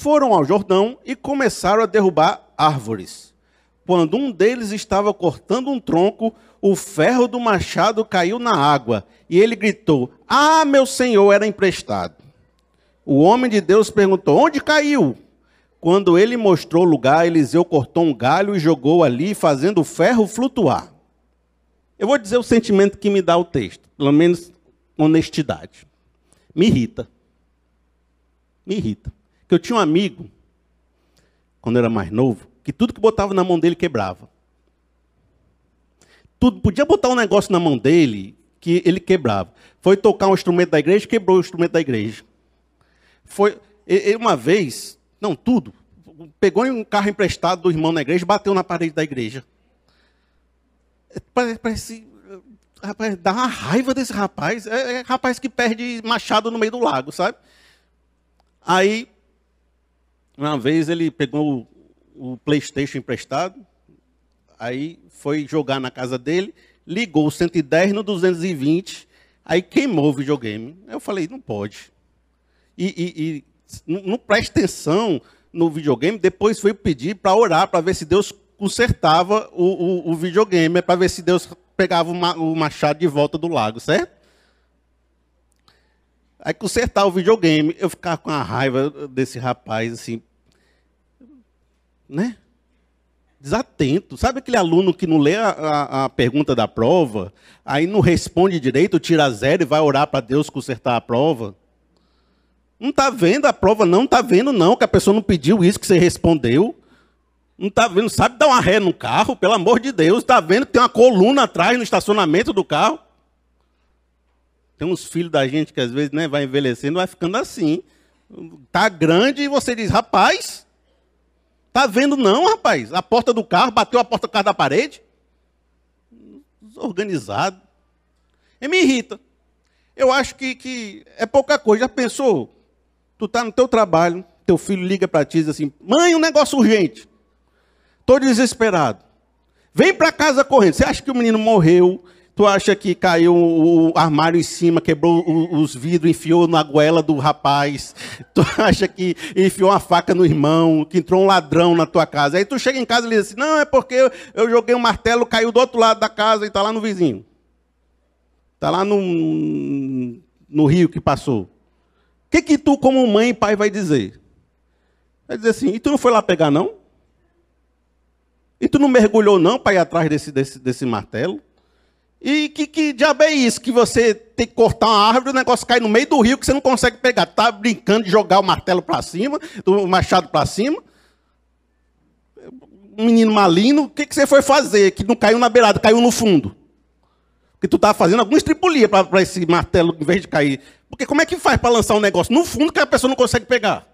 foram ao Jordão e começaram a derrubar árvores. Quando um deles estava cortando um tronco, o ferro do machado caiu na água e ele gritou: Ah, meu senhor, era emprestado. O homem de Deus perguntou: Onde caiu? Quando ele mostrou o lugar, Eliseu cortou um galho e jogou ali, fazendo o ferro flutuar. Eu vou dizer o sentimento que me dá o texto, pelo menos honestidade. Me irrita. Me irrita. Que eu tinha um amigo, quando eu era mais novo, que tudo que botava na mão dele quebrava. Tudo, podia botar um negócio na mão dele que ele quebrava. Foi tocar um instrumento da igreja, quebrou o instrumento da igreja. Foi uma vez, não, tudo. Pegou um carro emprestado do irmão na igreja bateu na parede da igreja. Parece, parece rapaz, dá uma raiva desse rapaz. É, é rapaz que perde machado no meio do lago, sabe? Aí, uma vez ele pegou o, PlayStation emprestado, aí foi jogar na casa dele, ligou o 110 no 220, aí queimou o videogame. Eu falei, não pode. E, e, e não, não presta atenção no videogame, depois foi pedir para orar, para ver se Deus consertava o, o, o videogame, para ver se Deus pegava o machado de volta do lago, certo? Aí consertar o videogame, eu ficava com a raiva desse rapaz, assim, né? Desatento. Sabe aquele aluno que não lê a, a, a pergunta da prova, aí não responde direito, tira zero e vai orar para Deus consertar a prova? Não está vendo a prova, não está vendo, não, que a pessoa não pediu isso que você respondeu. Não está vendo, sabe dar uma ré no carro, pelo amor de Deus. Está vendo que tem uma coluna atrás no estacionamento do carro? Tem uns filhos da gente que às vezes né, vai envelhecendo, vai ficando assim. Está grande e você diz, rapaz, tá vendo não, rapaz? A porta do carro, bateu a porta do carro da parede. Desorganizado. E me irrita. Eu acho que, que é pouca coisa. Já pensou? Tu está no teu trabalho, teu filho liga para ti e diz assim, mãe, um negócio urgente. Estou desesperado. Vem para casa correndo. Você acha que o menino morreu? Tu acha que caiu o armário em cima, quebrou os vidros, enfiou na goela do rapaz? Tu acha que enfiou uma faca no irmão, que entrou um ladrão na tua casa? Aí tu chega em casa e diz assim: Não, é porque eu joguei um martelo, caiu do outro lado da casa e está lá no vizinho. Está lá no, no rio que passou. O que, que tu, como mãe e pai, vai dizer? Vai dizer assim: E tu não foi lá pegar, não? E tu não mergulhou não para ir atrás desse, desse, desse martelo? E que, que diabo é isso? Que você tem que cortar uma árvore o negócio cai no meio do rio que você não consegue pegar. Tá brincando de jogar o martelo para cima, o machado para cima? Um menino malino, o que, que você foi fazer? Que não caiu na beirada, caiu no fundo. Porque tu estava fazendo alguma estripulia para esse martelo, em vez de cair. Porque como é que faz para lançar um negócio no fundo que a pessoa não consegue pegar?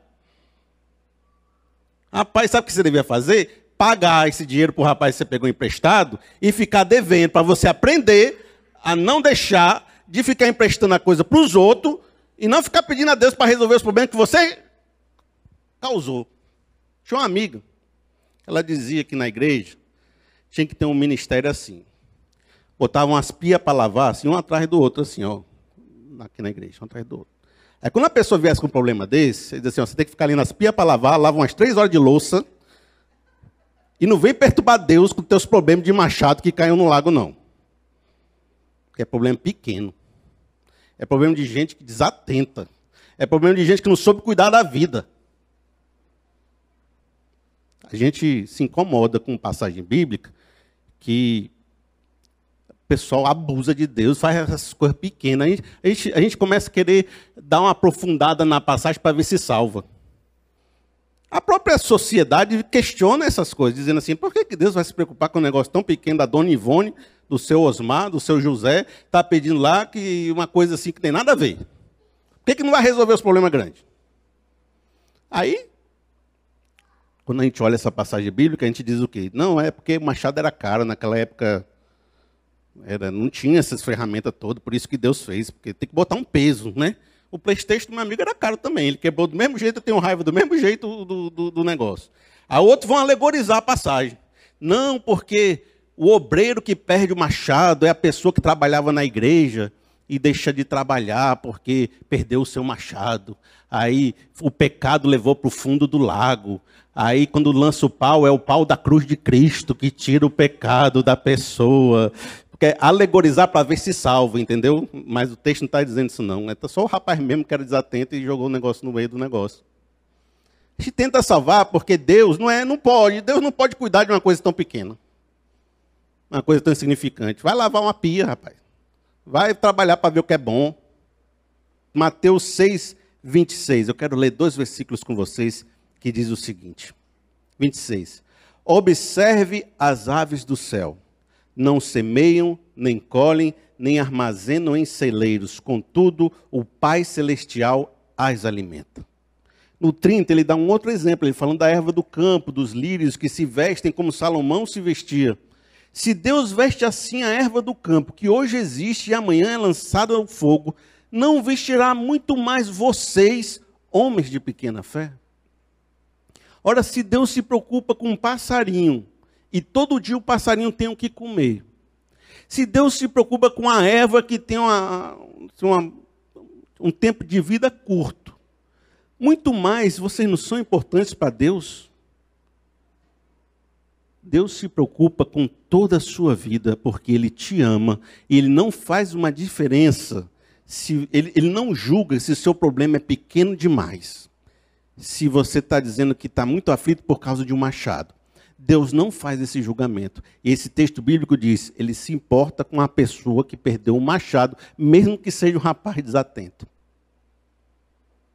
Rapaz, sabe o que você devia fazer? Pagar esse dinheiro para o rapaz que você pegou emprestado e ficar devendo, para você aprender a não deixar de ficar emprestando a coisa para os outros e não ficar pedindo a Deus para resolver os problemas que você causou. Tinha uma amiga, ela dizia que na igreja tinha que ter um ministério assim. Botavam umas pias para lavar, assim, um atrás do outro, assim, ó. Aqui na igreja, um atrás do outro. Aí quando a pessoa viesse com um problema desse, ele dizia assim, ó, você tem que ficar ali nas pias para lavar, lava umas três horas de louça, e não vem perturbar Deus com teus problemas de machado que caiu no lago, não. Porque é problema pequeno. É problema de gente que desatenta. É problema de gente que não soube cuidar da vida. A gente se incomoda com passagem bíblica que o pessoal abusa de Deus, faz essas coisas pequenas. A gente, a gente, a gente começa a querer dar uma aprofundada na passagem para ver se salva. A própria sociedade questiona essas coisas, dizendo assim: por que Deus vai se preocupar com um negócio tão pequeno da dona Ivone, do seu Osmar, do seu José, está pedindo lá que uma coisa assim que tem nada a ver? Por que, que não vai resolver os problemas grandes? Aí, quando a gente olha essa passagem bíblica, a gente diz o quê? Não, é porque machado era caro, naquela época era, não tinha essas ferramentas todas, por isso que Deus fez, porque tem que botar um peso, né? O Playstation do meu amigo era caro também. Ele quebrou do mesmo jeito, eu tenho raiva do mesmo jeito do, do, do negócio. A outros vão alegorizar a passagem. Não, porque o obreiro que perde o machado é a pessoa que trabalhava na igreja e deixa de trabalhar porque perdeu o seu machado. Aí o pecado levou para o fundo do lago. Aí quando lança o pau, é o pau da cruz de Cristo que tira o pecado da pessoa. Quer alegorizar para ver se salva, entendeu? Mas o texto não está dizendo isso não. É só o rapaz mesmo que era desatento e jogou o negócio no meio do negócio. A gente tenta salvar porque Deus não é, não pode. Deus não pode cuidar de uma coisa tão pequena. Uma coisa tão insignificante. Vai lavar uma pia, rapaz. Vai trabalhar para ver o que é bom. Mateus 6, 26. Eu quero ler dois versículos com vocês que diz o seguinte: 26. Observe as aves do céu. Não semeiam, nem colhem, nem armazenam em celeiros, contudo, o Pai Celestial as alimenta. No 30, ele dá um outro exemplo, ele falando da erva do campo, dos lírios que se vestem como Salomão se vestia. Se Deus veste assim a erva do campo, que hoje existe e amanhã é lançada ao fogo, não vestirá muito mais vocês, homens de pequena fé? Ora, se Deus se preocupa com um passarinho, e todo dia o passarinho tem o que comer, se Deus se preocupa com a erva que tem uma, uma, um tempo de vida curto, muito mais vocês não são importantes para Deus? Deus se preocupa com toda a sua vida porque Ele te ama e Ele não faz uma diferença, se ele, ele não julga se o seu problema é pequeno demais. Se você está dizendo que está muito aflito por causa de um machado. Deus não faz esse julgamento. E esse texto bíblico diz: ele se importa com a pessoa que perdeu um machado, mesmo que seja um rapaz desatento.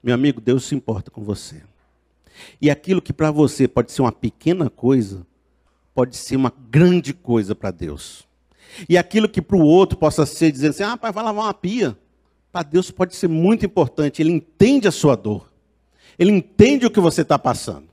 Meu amigo, Deus se importa com você. E aquilo que para você pode ser uma pequena coisa, pode ser uma grande coisa para Deus. E aquilo que para o outro possa ser dizendo assim, ah, pai, vai lavar uma pia. Para Deus pode ser muito importante. Ele entende a sua dor. Ele entende o que você está passando.